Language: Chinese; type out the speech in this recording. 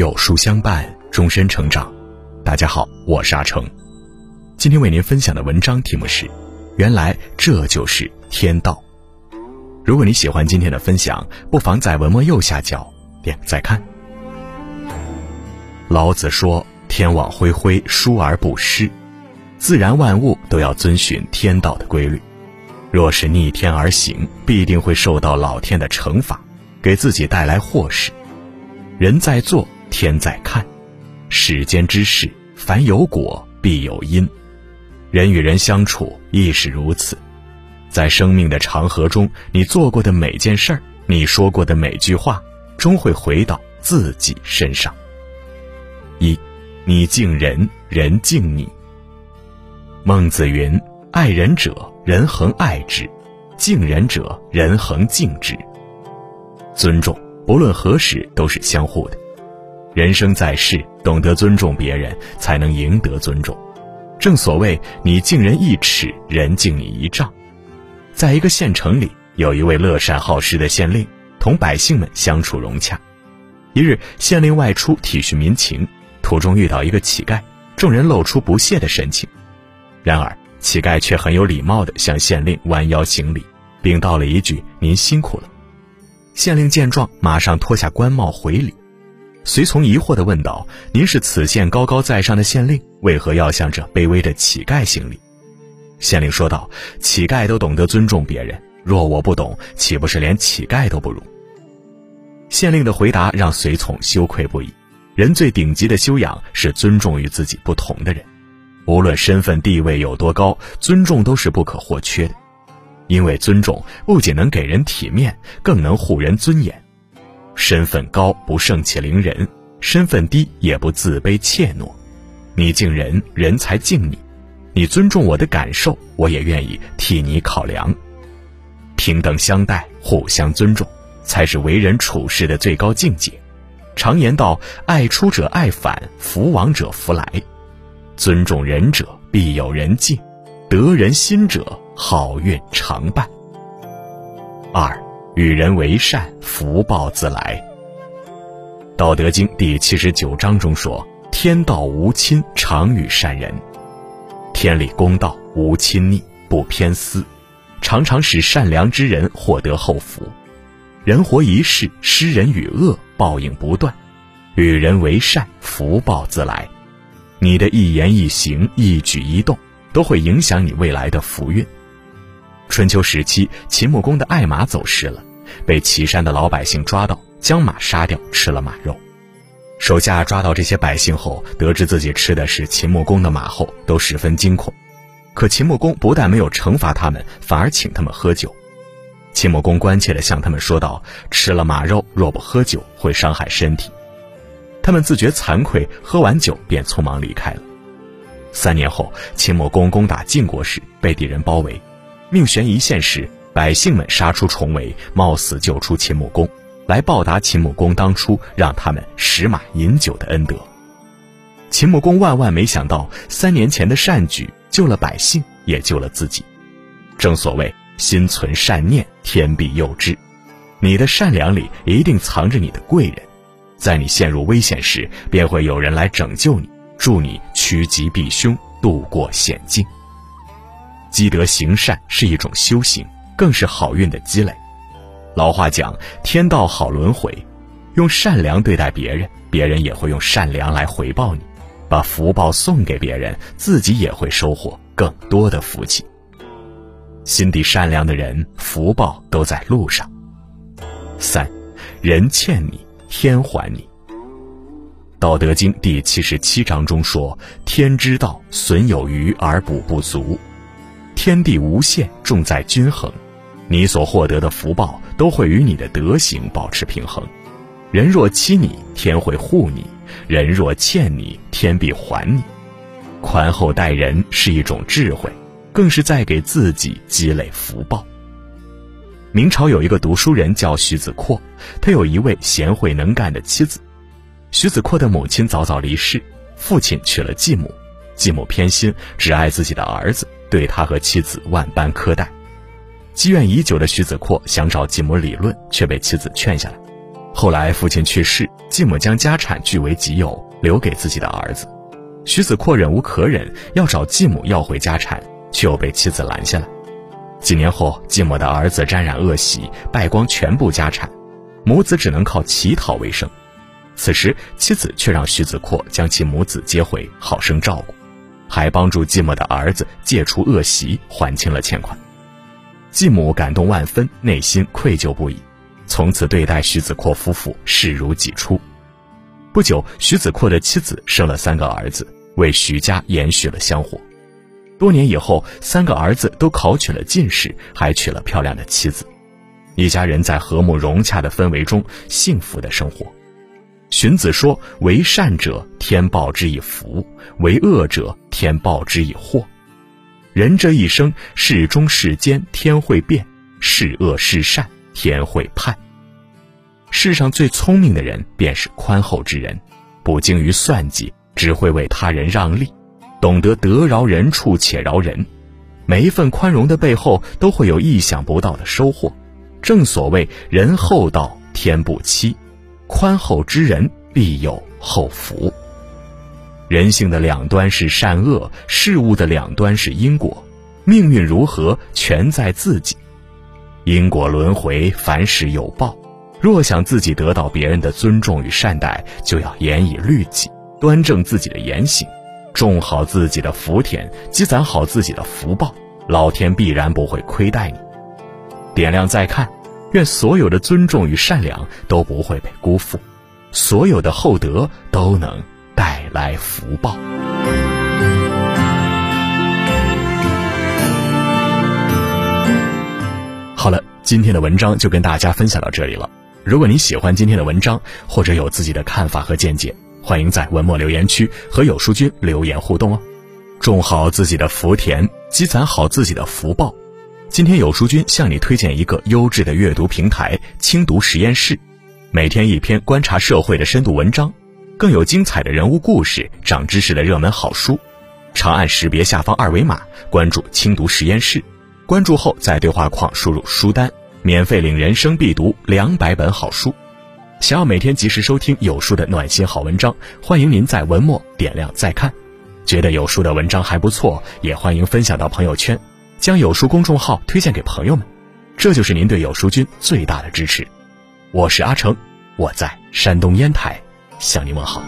有书相伴，终身成长。大家好，我是阿成。今天为您分享的文章题目是：原来这就是天道。如果你喜欢今天的分享，不妨在文末右下角点个再看。老子说：“天网恢恢，疏而不失。”自然万物都要遵循天道的规律，若是逆天而行，必定会受到老天的惩罚，给自己带来祸事。人在做。天在看，世间之事，凡有果必有因，人与人相处亦是如此。在生命的长河中，你做过的每件事儿，你说过的每句话，终会回到自己身上。一，你敬人，人敬你。孟子云：“爱人者，人恒爱之；敬人者，人恒敬之。”尊重，不论何时都是相互的。人生在世，懂得尊重别人，才能赢得尊重。正所谓“你敬人一尺，人敬你一丈”。在一个县城里，有一位乐善好施的县令，同百姓们相处融洽。一日，县令外出体恤民情，途中遇到一个乞丐，众人露出不屑的神情。然而，乞丐却很有礼貌地向县令弯腰行礼，并道了一句：“您辛苦了。”县令见状，马上脱下官帽回礼。随从疑惑地问道：“您是此县高高在上的县令，为何要向这卑微的乞丐行礼？”县令说道：“乞丐都懂得尊重别人，若我不懂，岂不是连乞丐都不如？”县令的回答让随从羞愧不已。人最顶级的修养是尊重与自己不同的人，无论身份地位有多高，尊重都是不可或缺的，因为尊重不仅能给人体面，更能护人尊严。身份高不盛气凌人，身份低也不自卑怯懦。你敬人，人才敬你；你尊重我的感受，我也愿意替你考量。平等相待，互相尊重，才是为人处事的最高境界。常言道：“爱出者爱返，福往者福来。”尊重人者，必有人敬；得人心者，好运常伴。二。与人为善，福报自来。《道德经》第七十九章中说：“天道无亲，常与善人。天理公道，无亲昵，不偏私，常常使善良之人获得厚福。人活一世，施人与恶，报应不断。与人为善，福报自来。你的一言一行、一举一动，都会影响你未来的福运。”春秋时期，秦穆公的爱马走失了，被岐山的老百姓抓到，将马杀掉，吃了马肉。手下抓到这些百姓后，得知自己吃的是秦穆公的马后，都十分惊恐。可秦穆公不但没有惩罚他们，反而请他们喝酒。秦穆公关切地向他们说道：“吃了马肉，若不喝酒，会伤害身体。”他们自觉惭愧，喝完酒便匆忙离开了。三年后，秦穆公攻打晋国时，被敌人包围。命悬一线时，百姓们杀出重围，冒死救出秦穆公，来报答秦穆公当初让他们食马饮酒的恩德。秦穆公万万没想到，三年前的善举救了百姓，也救了自己。正所谓心存善念，天必佑之。你的善良里一定藏着你的贵人，在你陷入危险时，便会有人来拯救你，助你趋吉避凶，度过险境。积德行善是一种修行，更是好运的积累。老话讲：“天道好轮回。”用善良对待别人，别人也会用善良来回报你。把福报送给别人，自己也会收获更多的福气。心地善良的人，福报都在路上。三，人欠你，天还你。《道德经》第七十七章中说：“天之道，损有余而补不足。”天地无限，重在均衡。你所获得的福报都会与你的德行保持平衡。人若欺你，天会护你；人若欠你，天必还你。宽厚待人是一种智慧，更是在给自己积累福报。明朝有一个读书人叫徐子阔，他有一位贤惠能干的妻子。徐子阔的母亲早早离世，父亲娶了继母，继母偏心，只爱自己的儿子。对他和妻子万般苛待，积怨已久的徐子阔想找继母理论，却被妻子劝下来。后来父亲去世，继母将家产据为己有，留给自己的儿子。徐子阔忍无可忍，要找继母要回家产，却又被妻子拦下了。几年后，继母的儿子沾染恶习，败光全部家产，母子只能靠乞讨为生。此时，妻子却让徐子阔将其母子接回，好生照顾，还帮助继母的儿子戒除恶习，还清了欠款。继母感动万分，内心愧疚不已，从此对待徐子阔夫妇视如己出。不久，徐子阔的妻子生了三个儿子，为徐家延续了香火。多年以后，三个儿子都考取了进士，还娶了漂亮的妻子，一家人在和睦融洽的氛围中幸福的生活。荀子说：“为善者，天报之以福；为恶者，天报之以祸。人这一生，是忠是奸，天会变；是恶是善，天会判。世上最聪明的人，便是宽厚之人，不精于算计，只会为他人让利。”懂得得饶人处且饶人，每一份宽容的背后都会有意想不到的收获。正所谓人厚道，天不欺，宽厚之人必有厚福。人性的两端是善恶，事物的两端是因果，命运如何全在自己。因果轮回，凡事有报。若想自己得到别人的尊重与善待，就要严以律己，端正自己的言行。种好自己的福田，积攒好自己的福报，老天必然不会亏待你。点亮再看，愿所有的尊重与善良都不会被辜负，所有的厚德都能来福报。好了，今天的文章就跟大家分享到这里了。如果你喜欢今天的文章，或者有自己的看法和见解。欢迎在文末留言区和有书君留言互动哦，种好自己的福田，积攒好自己的福报。今天有书君向你推荐一个优质的阅读平台——轻读实验室，每天一篇观察社会的深度文章，更有精彩的人物故事、长知识的热门好书。长按识别下方二维码关注轻读实验室，关注后在对话框输入书单，免费领人生必读两百本好书。想要每天及时收听有书的暖心好文章，欢迎您在文末点亮再看。觉得有书的文章还不错，也欢迎分享到朋友圈，将有书公众号推荐给朋友们，这就是您对有书君最大的支持。我是阿成，我在山东烟台向您问好。